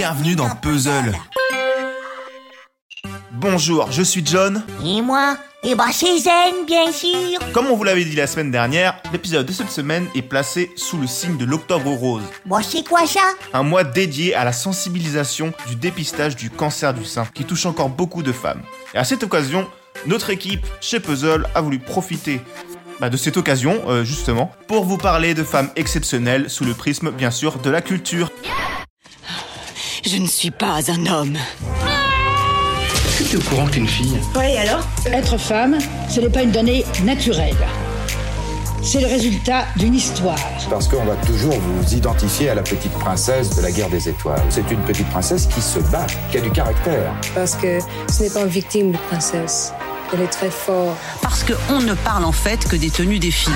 Bienvenue dans Puzzle. Bonjour, je suis John. Et moi Eh ben c'est Zen, bien sûr Comme on vous l'avait dit la semaine dernière, l'épisode de cette semaine est placé sous le signe de l'Octobre Rose, Bon, c'est quoi ça? Un mois dédié à la sensibilisation du dépistage du cancer du sein qui touche encore beaucoup de femmes. Et à cette occasion, notre équipe chez Puzzle a voulu profiter bah, de cette occasion, euh, justement, pour vous parler de femmes exceptionnelles sous le prisme, bien sûr, de la culture. Je ne suis pas un homme. Est-ce que tu es au courant que t'es une fille Oui, alors Être femme, ce n'est pas une donnée naturelle. C'est le résultat d'une histoire. Parce qu'on va toujours vous identifier à la petite princesse de la guerre des étoiles. C'est une petite princesse qui se bat, qui a du caractère. Parce que ce n'est pas une victime de princesse. Elle est très forte. Parce qu'on ne parle en fait que des tenues des filles.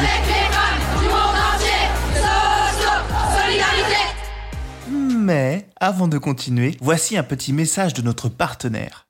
Avant de continuer, voici un petit message de notre partenaire.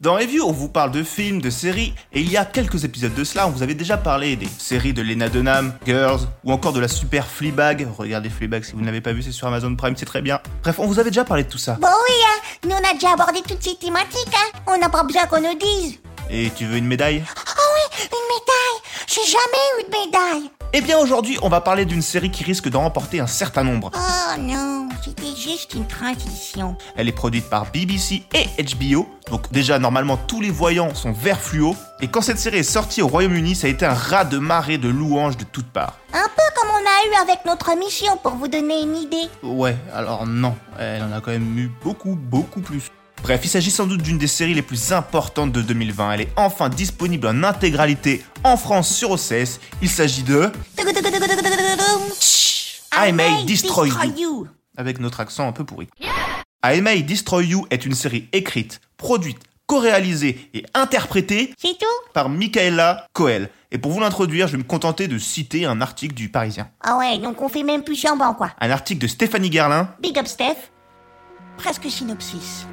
Dans Review, on vous parle de films, de séries, et il y a quelques épisodes de cela, on vous avait déjà parlé des séries de Lena Dunham, Girls, ou encore de la super Fleabag. Regardez Fleabag si vous ne l'avez pas vu, c'est sur Amazon Prime, c'est très bien. Bref, on vous avait déjà parlé de tout ça. Bon oui, hein Nous on a déjà abordé toutes ces thématiques, hein On n'a pas besoin qu'on nous dise Et tu veux une médaille? Oh oui, une médaille J'ai jamais eu de médaille Eh bien aujourd'hui, on va parler d'une série qui risque d'en remporter un certain nombre. Oh non, c'était juste une transition. Elle est produite par BBC et HBO, donc déjà normalement tous les voyants sont vert fluo, et quand cette série est sortie au Royaume-Uni, ça a été un raz de marée de louanges de toutes parts. Un peu comme on a eu avec notre mission, pour vous donner une idée. Ouais, alors non, elle en a quand même eu beaucoup, beaucoup plus. Bref, il s'agit sans doute d'une des séries les plus importantes de 2020. Elle est enfin disponible en intégralité en France sur OCS. Il s'agit de I May Destroy You. avec notre accent un peu pourri. I May Destroy You est une série écrite, produite, co-réalisée et interprétée C'est tout? par Michaela Coel. Et pour vous l'introduire, je vais me contenter de citer un article du Parisien. Ah ouais, donc on fait même plus chambant quoi. Un article de Stéphanie Gerlin, Big up Steph. Presque synopsis.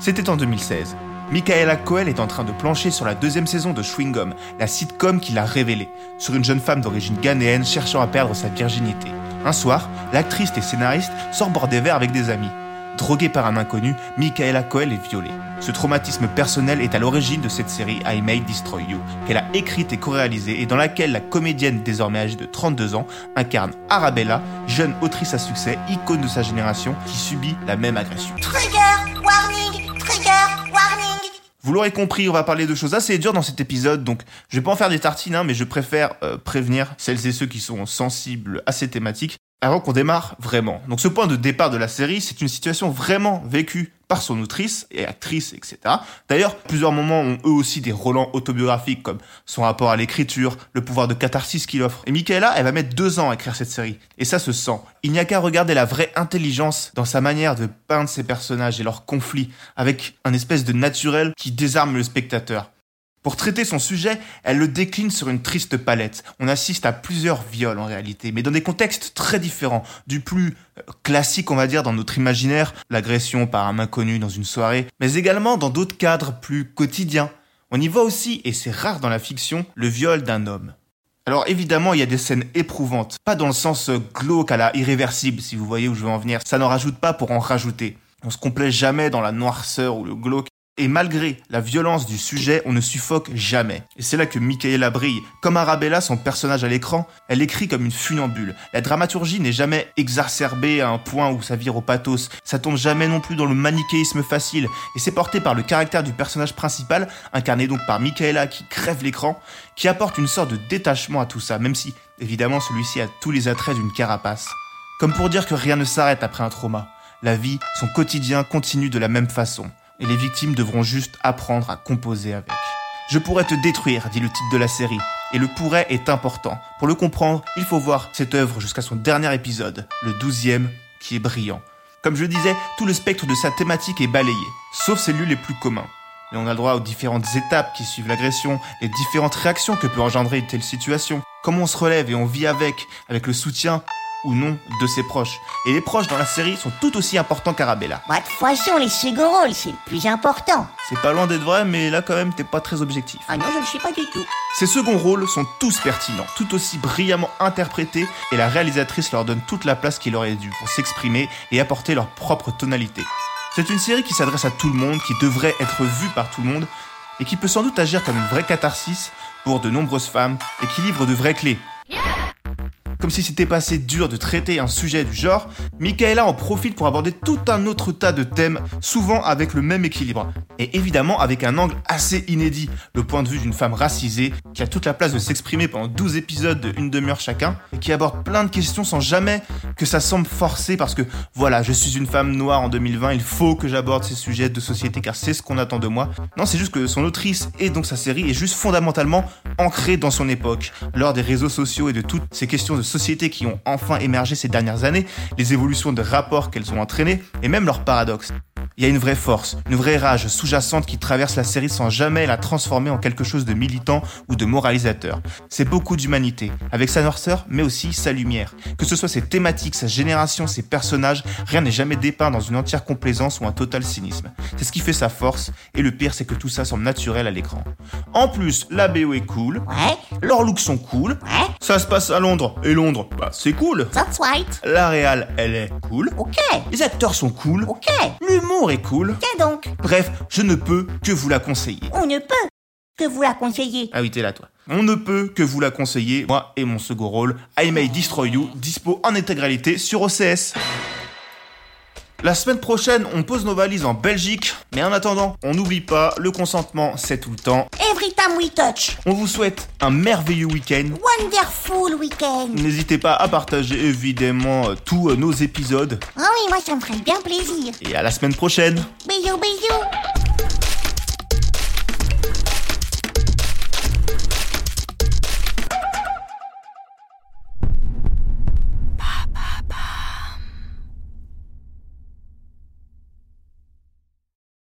C'était en 2016. Michaela Coel est en train de plancher sur la deuxième saison de Chewing la sitcom qui l'a révélée, sur une jeune femme d'origine ghanéenne cherchant à perdre sa virginité. Un soir, l'actrice et scénariste sort boire des verres avec des amis. Droguée par un inconnu, Michaela Coel est violée. Ce traumatisme personnel est à l'origine de cette série I May Destroy You, qu'elle a écrite et co-réalisée et dans laquelle la comédienne désormais âgée de 32 ans incarne Arabella, jeune autrice à succès, icône de sa génération, qui subit la même agression. Vous l'aurez compris, on va parler de choses assez dures dans cet épisode, donc je vais pas en faire des tartines, hein, mais je préfère euh, prévenir celles et ceux qui sont sensibles à ces thématiques avant qu'on démarre vraiment. Donc ce point de départ de la série, c'est une situation vraiment vécue par son autrice et actrice, etc. D'ailleurs, plusieurs moments ont eux aussi des relents autobiographiques, comme son rapport à l'écriture, le pouvoir de catharsis qu'il offre. Et Michaela, elle va mettre deux ans à écrire cette série. Et ça se sent. Il n'y a qu'à regarder la vraie intelligence dans sa manière de peindre ses personnages et leurs conflits, avec un espèce de naturel qui désarme le spectateur. Pour traiter son sujet, elle le décline sur une triste palette. On assiste à plusieurs viols en réalité, mais dans des contextes très différents. Du plus euh, classique, on va dire, dans notre imaginaire, l'agression par un inconnu dans une soirée, mais également dans d'autres cadres plus quotidiens. On y voit aussi, et c'est rare dans la fiction, le viol d'un homme. Alors évidemment, il y a des scènes éprouvantes, pas dans le sens euh, glauque à la irréversible, si vous voyez où je veux en venir. Ça n'en rajoute pas pour en rajouter. On se complaît jamais dans la noirceur ou le glauque. Et malgré la violence du sujet, on ne suffoque jamais. Et c'est là que Michaela brille. Comme Arabella, son personnage à l'écran, elle écrit comme une funambule. La dramaturgie n'est jamais exacerbée à un point où ça vire au pathos. Ça tombe jamais non plus dans le manichéisme facile. Et c'est porté par le caractère du personnage principal, incarné donc par Michaela qui crève l'écran, qui apporte une sorte de détachement à tout ça, même si, évidemment, celui-ci a tous les attraits d'une carapace. Comme pour dire que rien ne s'arrête après un trauma. La vie, son quotidien continue de la même façon et les victimes devront juste apprendre à composer avec. Je pourrais te détruire, dit le titre de la série, et le pourrait est important. Pour le comprendre, il faut voir cette œuvre jusqu'à son dernier épisode, le douzième, qui est brillant. Comme je le disais, tout le spectre de sa thématique est balayé, sauf ses lieux les plus communs. Mais on a droit aux différentes étapes qui suivent l'agression, les différentes réactions que peut engendrer une telle situation, comment on se relève et on vit avec, avec le soutien ou non de ses proches. Et les proches dans la série sont tout aussi importants qu'Arabella. Bah, de toute façon, les seconds rôles, c'est le plus important. C'est pas loin d'être vrai, mais là quand même t'es pas très objectif. Ah non, je ne suis pas du tout. Ces seconds rôles sont tous pertinents, tout aussi brillamment interprétés, et la réalisatrice leur donne toute la place qu'il aurait dû pour s'exprimer et apporter leur propre tonalité. C'est une série qui s'adresse à tout le monde, qui devrait être vue par tout le monde, et qui peut sans doute agir comme une vraie catharsis pour de nombreuses femmes, et qui livre de vraies clés. Comme si c'était pas assez dur de traiter un sujet du genre, Michaela en profite pour aborder tout un autre tas de thèmes, souvent avec le même équilibre. Et évidemment avec un angle assez inédit, le point de vue d'une femme racisée, qui a toute la place de s'exprimer pendant 12 épisodes de une demi-heure chacun, et qui aborde plein de questions sans jamais que ça semble forcé parce que voilà, je suis une femme noire en 2020, il faut que j'aborde ces sujets de société car c'est ce qu'on attend de moi. Non, c'est juste que son autrice et donc sa série est juste fondamentalement ancrée dans son époque, lors des réseaux sociaux et de toutes ces questions de société qui ont enfin émergé ces dernières années, les évolutions de rapports qu'elles ont entraînées et même leurs paradoxes. Il y a une vraie force, une vraie rage sous-jacente qui traverse la série sans jamais la transformer en quelque chose de militant ou de moralisateur. C'est beaucoup d'humanité, avec sa noirceur, mais aussi sa lumière. Que ce soit ses thématiques, sa génération, ses personnages, rien n'est jamais dépeint dans une entière complaisance ou un total cynisme. C'est ce qui fait sa force, et le pire c'est que tout ça semble naturel à l'écran. En plus, la BO est cool, Ouais, leurs looks sont cool, ouais, ça se passe à Londres, et Londres, bah c'est cool. that's right. La réal, elle est cool. Ok, Les acteurs sont cool. ok. L'humour est cool. Tiens donc, Bref, je ne peux que vous la conseiller. on ne peut que vous la conseiller. Ah oui, t'es là, toi. On ne peut que vous la conseiller, moi et mon second rôle, I May Destroy You, dispo en intégralité sur OCS. La semaine prochaine, on pose nos valises en Belgique, mais en attendant, on n'oublie pas, le consentement, c'est tout le temps. Every time we touch. On vous souhaite un merveilleux week-end. Wonderful weekend. N'hésitez pas à partager évidemment euh, tous euh, nos épisodes. Ah oui, moi ça me ferait bien plaisir. Et à la semaine prochaine Bisous, bisous.